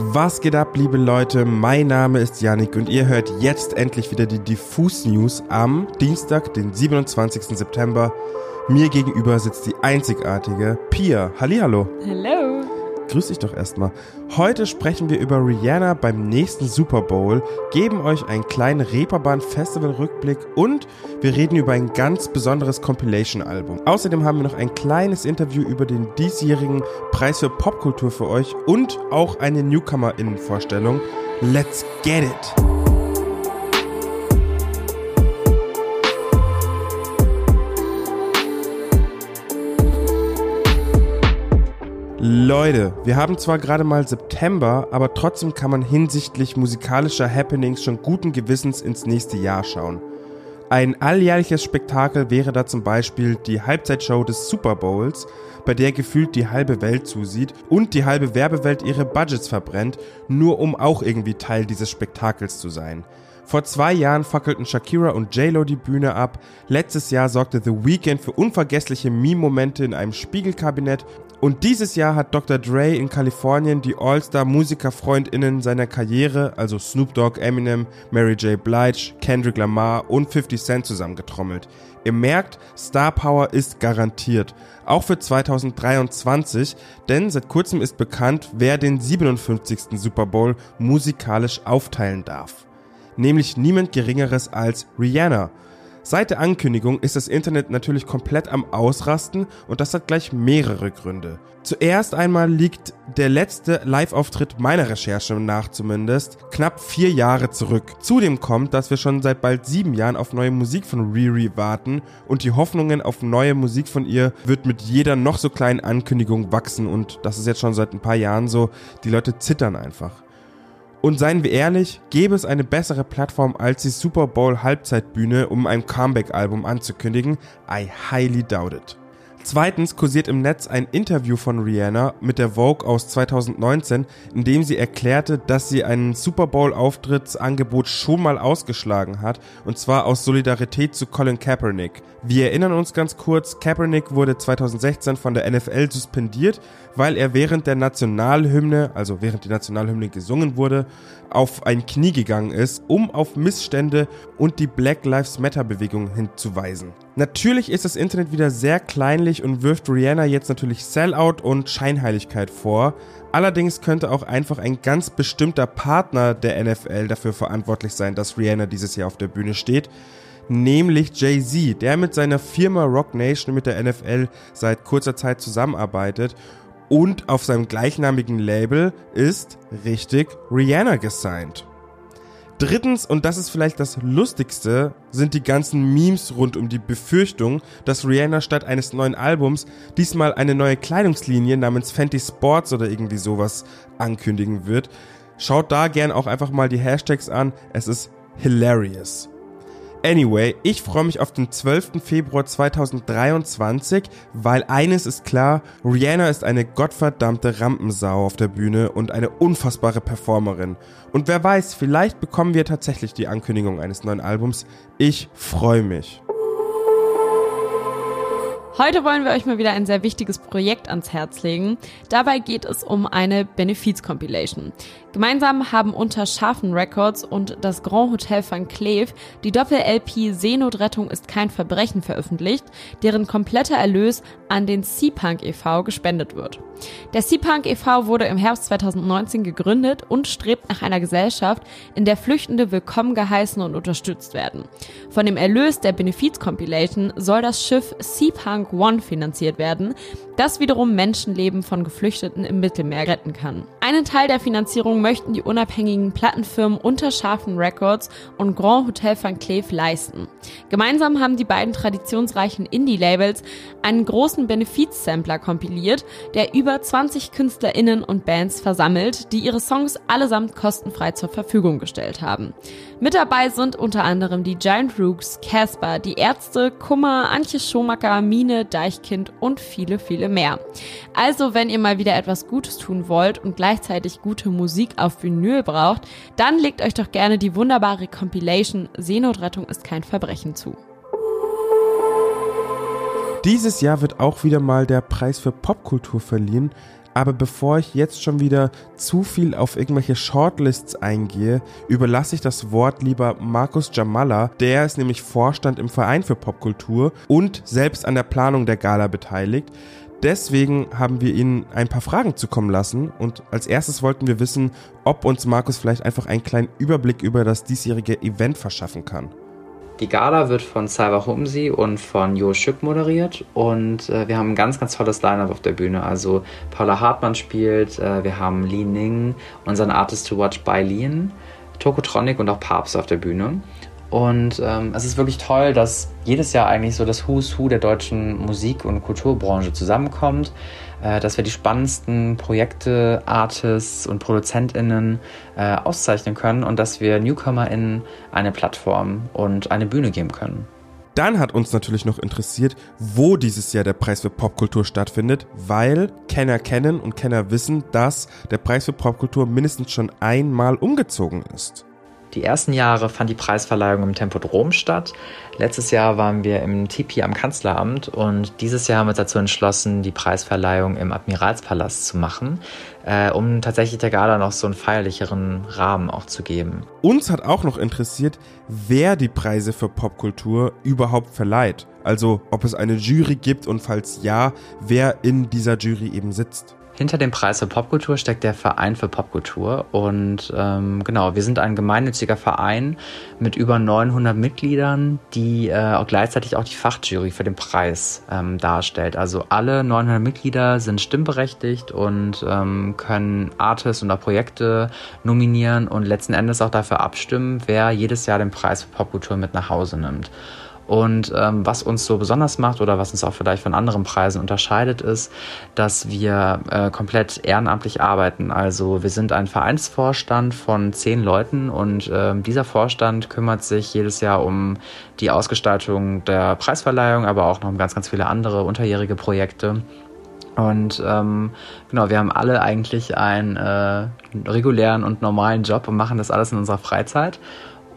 Was geht ab, liebe Leute? Mein Name ist Yannick und ihr hört jetzt endlich wieder die Diffus News am Dienstag, den 27. September. Mir gegenüber sitzt die einzigartige Pia. Hallihallo. Hello. Grüß dich doch erstmal. Heute sprechen wir über Rihanna beim nächsten Super Bowl, geben euch einen kleinen Reeperbahn Festival Rückblick und wir reden über ein ganz besonderes Compilation Album. Außerdem haben wir noch ein kleines Interview über den diesjährigen Preis für Popkultur für euch und auch eine Newcomer Innenvorstellung. Let's get it! Leute, wir haben zwar gerade mal September, aber trotzdem kann man hinsichtlich musikalischer Happenings schon guten Gewissens ins nächste Jahr schauen. Ein alljährliches Spektakel wäre da zum Beispiel die Halbzeitshow des Super Bowls, bei der gefühlt die halbe Welt zusieht und die halbe Werbewelt ihre Budgets verbrennt, nur um auch irgendwie Teil dieses Spektakels zu sein. Vor zwei Jahren fackelten Shakira und J-Lo die Bühne ab. Letztes Jahr sorgte The Weeknd für unvergessliche Meme-Momente in einem Spiegelkabinett. Und dieses Jahr hat Dr. Dre in Kalifornien die All-Star-MusikerfreundInnen seiner Karriere, also Snoop Dogg, Eminem, Mary J. Blige, Kendrick Lamar und 50 Cent zusammengetrommelt. Ihr merkt, Star Power ist garantiert. Auch für 2023, denn seit kurzem ist bekannt, wer den 57. Super Bowl musikalisch aufteilen darf nämlich niemand Geringeres als Rihanna. Seit der Ankündigung ist das Internet natürlich komplett am Ausrasten und das hat gleich mehrere Gründe. Zuerst einmal liegt der letzte Live-Auftritt meiner Recherche nach zumindest knapp vier Jahre zurück. Zudem kommt, dass wir schon seit bald sieben Jahren auf neue Musik von Riri warten und die Hoffnungen auf neue Musik von ihr wird mit jeder noch so kleinen Ankündigung wachsen und das ist jetzt schon seit ein paar Jahren so. Die Leute zittern einfach. Und seien wir ehrlich, gäbe es eine bessere Plattform als die Super Bowl Halbzeitbühne, um ein Comeback-Album anzukündigen? I highly doubt it. Zweitens kursiert im Netz ein Interview von Rihanna mit der Vogue aus 2019, in dem sie erklärte, dass sie ein Super Bowl Auftrittsangebot schon mal ausgeschlagen hat, und zwar aus Solidarität zu Colin Kaepernick. Wir erinnern uns ganz kurz, Kaepernick wurde 2016 von der NFL suspendiert, weil er während der Nationalhymne, also während die Nationalhymne gesungen wurde, auf ein Knie gegangen ist, um auf Missstände und die Black Lives Matter Bewegung hinzuweisen. Natürlich ist das Internet wieder sehr kleinlich und wirft Rihanna jetzt natürlich Sellout und Scheinheiligkeit vor. Allerdings könnte auch einfach ein ganz bestimmter Partner der NFL dafür verantwortlich sein, dass Rihanna dieses Jahr auf der Bühne steht nämlich Jay-Z, der mit seiner Firma Rock Nation mit der NFL seit kurzer Zeit zusammenarbeitet und auf seinem gleichnamigen Label ist richtig Rihanna gesigned. Drittens, und das ist vielleicht das Lustigste, sind die ganzen Memes rund um die Befürchtung, dass Rihanna statt eines neuen Albums diesmal eine neue Kleidungslinie namens Fenty Sports oder irgendwie sowas ankündigen wird. Schaut da gern auch einfach mal die Hashtags an, es ist hilarious. Anyway, ich freue mich auf den 12. Februar 2023, weil eines ist klar, Rihanna ist eine gottverdammte Rampensau auf der Bühne und eine unfassbare Performerin. Und wer weiß, vielleicht bekommen wir tatsächlich die Ankündigung eines neuen Albums. Ich freue mich. Heute wollen wir euch mal wieder ein sehr wichtiges Projekt ans Herz legen. Dabei geht es um eine Benefiz-Compilation. Gemeinsam haben unter Scharfen Records und das Grand Hotel Van Cleef die Doppel-LP Seenotrettung ist kein Verbrechen veröffentlicht, deren kompletter Erlös an den Sea-Punk e.V. gespendet wird. Der Sea-Punk e.V. wurde im Herbst 2019 gegründet und strebt nach einer Gesellschaft, in der Flüchtende willkommen geheißen und unterstützt werden. Von dem Erlös der Benefiz-Compilation soll das Schiff Sea-Punk One finanziert werden, das wiederum Menschenleben von Geflüchteten im Mittelmeer retten kann. Einen Teil der Finanzierung möchten die unabhängigen Plattenfirmen Unterschafen Records und Grand Hotel Van Cleef leisten. Gemeinsam haben die beiden traditionsreichen Indie-Labels einen großen Benefiz-Sampler kompiliert, der über 20 KünstlerInnen und Bands versammelt, die ihre Songs allesamt kostenfrei zur Verfügung gestellt haben. Mit dabei sind unter anderem die Giant Rooks, Casper, die Ärzte, Kummer, Antje Schomacker, Mine, Deichkind und viele, viele mehr. Also, wenn ihr mal wieder etwas Gutes tun wollt und gleichzeitig gute Musik auf Vinyl braucht, dann legt euch doch gerne die wunderbare Compilation Seenotrettung ist kein Verbrechen zu. Dieses Jahr wird auch wieder mal der Preis für Popkultur verliehen. Aber bevor ich jetzt schon wieder zu viel auf irgendwelche Shortlists eingehe, überlasse ich das Wort lieber Markus Jamalla. Der ist nämlich Vorstand im Verein für Popkultur und selbst an der Planung der Gala beteiligt. Deswegen haben wir Ihnen ein paar Fragen zukommen lassen und als erstes wollten wir wissen, ob uns Markus vielleicht einfach einen kleinen Überblick über das diesjährige Event verschaffen kann. Die Gala wird von Salva Humsi und von Jo Schück moderiert und äh, wir haben ein ganz, ganz tolles Line-Up auf der Bühne. Also Paula Hartmann spielt, äh, wir haben Li Ning, unseren Artist to Watch bei Lien, Tokotronic und auch Papst auf der Bühne. Und ähm, es ist wirklich toll, dass jedes Jahr eigentlich so das Who's Who der deutschen Musik- und Kulturbranche zusammenkommt, äh, dass wir die spannendsten Projekte, Artists und ProduzentInnen äh, auszeichnen können und dass wir NewcomerInnen eine Plattform und eine Bühne geben können. Dann hat uns natürlich noch interessiert, wo dieses Jahr der Preis für Popkultur stattfindet, weil Kenner kennen und Kenner wissen, dass der Preis für Popkultur mindestens schon einmal umgezogen ist. Die ersten Jahre fand die Preisverleihung im Tempodrom statt. Letztes Jahr waren wir im Tipi am Kanzleramt und dieses Jahr haben wir uns dazu entschlossen, die Preisverleihung im Admiralspalast zu machen, äh, um tatsächlich der Gala noch so einen feierlicheren Rahmen auch zu geben. Uns hat auch noch interessiert, wer die Preise für Popkultur überhaupt verleiht. Also ob es eine Jury gibt und falls ja, wer in dieser Jury eben sitzt. Hinter dem Preis für Popkultur steckt der Verein für Popkultur. Und ähm, genau, wir sind ein gemeinnütziger Verein mit über 900 Mitgliedern, die äh, auch gleichzeitig auch die Fachjury für den Preis ähm, darstellt. Also alle 900 Mitglieder sind stimmberechtigt und ähm, können Artists oder Projekte nominieren und letzten Endes auch dafür abstimmen, wer jedes Jahr den Preis für Popkultur mit nach Hause nimmt. Und ähm, was uns so besonders macht oder was uns auch vielleicht von anderen Preisen unterscheidet, ist, dass wir äh, komplett ehrenamtlich arbeiten. Also wir sind ein Vereinsvorstand von zehn Leuten und äh, dieser Vorstand kümmert sich jedes Jahr um die Ausgestaltung der Preisverleihung, aber auch noch um ganz, ganz viele andere unterjährige Projekte. Und ähm, genau, wir haben alle eigentlich einen äh, regulären und normalen Job und machen das alles in unserer Freizeit.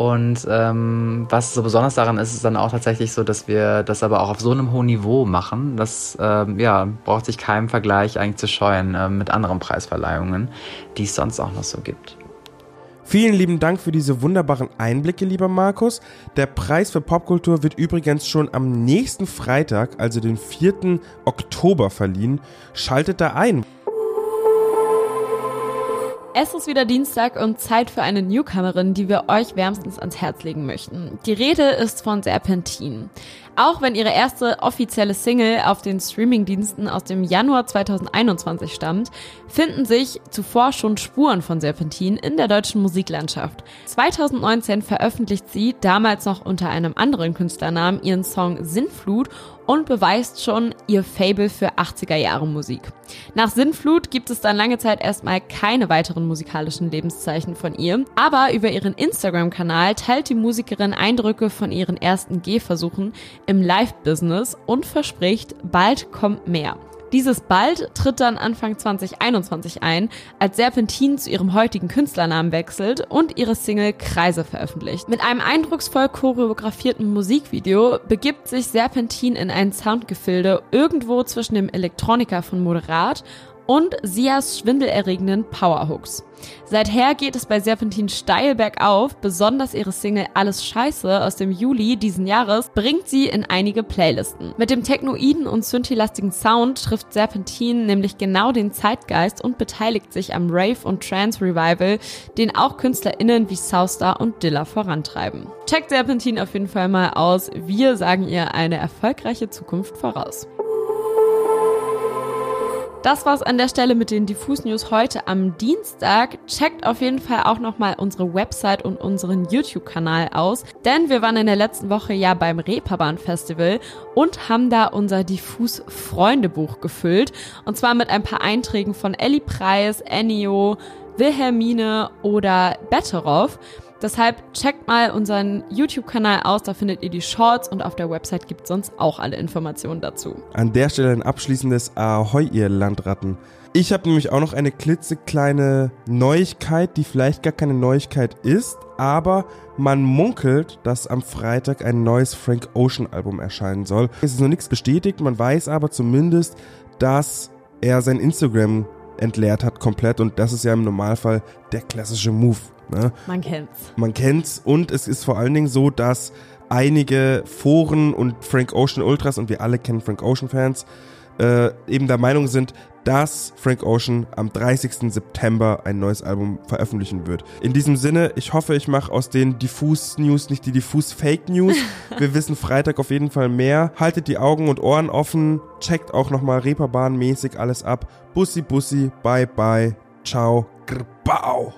Und ähm, was so besonders daran ist, ist dann auch tatsächlich so, dass wir das aber auch auf so einem hohen Niveau machen. Das ähm, ja, braucht sich keinem Vergleich eigentlich zu scheuen äh, mit anderen Preisverleihungen, die es sonst auch noch so gibt. Vielen lieben Dank für diese wunderbaren Einblicke, lieber Markus. Der Preis für Popkultur wird übrigens schon am nächsten Freitag, also den 4. Oktober, verliehen. Schaltet da ein. Es ist wieder Dienstag und Zeit für eine Newcomerin, die wir euch wärmstens ans Herz legen möchten. Die Rede ist von Serpentin. Auch wenn ihre erste offizielle Single auf den Streamingdiensten aus dem Januar 2021 stammt, finden sich zuvor schon Spuren von Serpentin in der deutschen Musiklandschaft. 2019 veröffentlicht sie, damals noch unter einem anderen Künstlernamen, ihren Song Sinnflut und beweist schon ihr Fable für 80er Jahre Musik. Nach Sinnflut gibt es dann lange Zeit erstmal keine weiteren musikalischen Lebenszeichen von ihr, aber über ihren Instagram-Kanal teilt die Musikerin Eindrücke von ihren ersten Gehversuchen im Live-Business und verspricht, bald kommt mehr. Dieses bald tritt dann Anfang 2021 ein, als Serpentin zu ihrem heutigen Künstlernamen wechselt und ihre Single Kreise veröffentlicht. Mit einem eindrucksvoll choreografierten Musikvideo begibt sich Serpentin in ein Soundgefilde irgendwo zwischen dem Elektroniker von Moderat und Sias schwindelerregenden Powerhooks. Seither geht es bei Serpentin steil bergauf, besonders ihre Single Alles Scheiße aus dem Juli diesen Jahres bringt sie in einige Playlisten. Mit dem technoiden und synthilastigen Sound trifft Serpentin nämlich genau den Zeitgeist und beteiligt sich am Rave- und Trance-Revival, den auch KünstlerInnen wie Soustar und Dilla vorantreiben. Checkt Serpentin auf jeden Fall mal aus. Wir sagen ihr eine erfolgreiche Zukunft voraus. Das war's an der Stelle mit den Diffus News heute am Dienstag. Checkt auf jeden Fall auch nochmal unsere Website und unseren YouTube-Kanal aus, denn wir waren in der letzten Woche ja beim Reeperbahn Festival und haben da unser Diffus Freundebuch gefüllt. Und zwar mit ein paar Einträgen von Ellie Preis, Ennio, Wilhelmine oder Betteroff. Deshalb checkt mal unseren YouTube-Kanal aus, da findet ihr die Shorts und auf der Website gibt es sonst auch alle Informationen dazu. An der Stelle ein abschließendes Ahoi, ihr Landratten. Ich habe nämlich auch noch eine klitzekleine Neuigkeit, die vielleicht gar keine Neuigkeit ist, aber man munkelt, dass am Freitag ein neues Frank Ocean Album erscheinen soll. Es ist noch nichts bestätigt, man weiß aber zumindest, dass er sein Instagram entleert hat komplett und das ist ja im Normalfall der klassische Move. Ne? Man kennt's. Man kennt's und es ist vor allen Dingen so, dass einige Foren und Frank Ocean Ultras und wir alle kennen Frank Ocean Fans äh, eben der Meinung sind, dass Frank Ocean am 30. September ein neues Album veröffentlichen wird. In diesem Sinne, ich hoffe, ich mache aus den Diffus News nicht die Diffus Fake News. Wir wissen Freitag auf jeden Fall mehr. Haltet die Augen und Ohren offen. Checkt auch nochmal Reeperbahn-mäßig alles ab. Bussi, Bussi, bye, bye. Ciao. Grbau.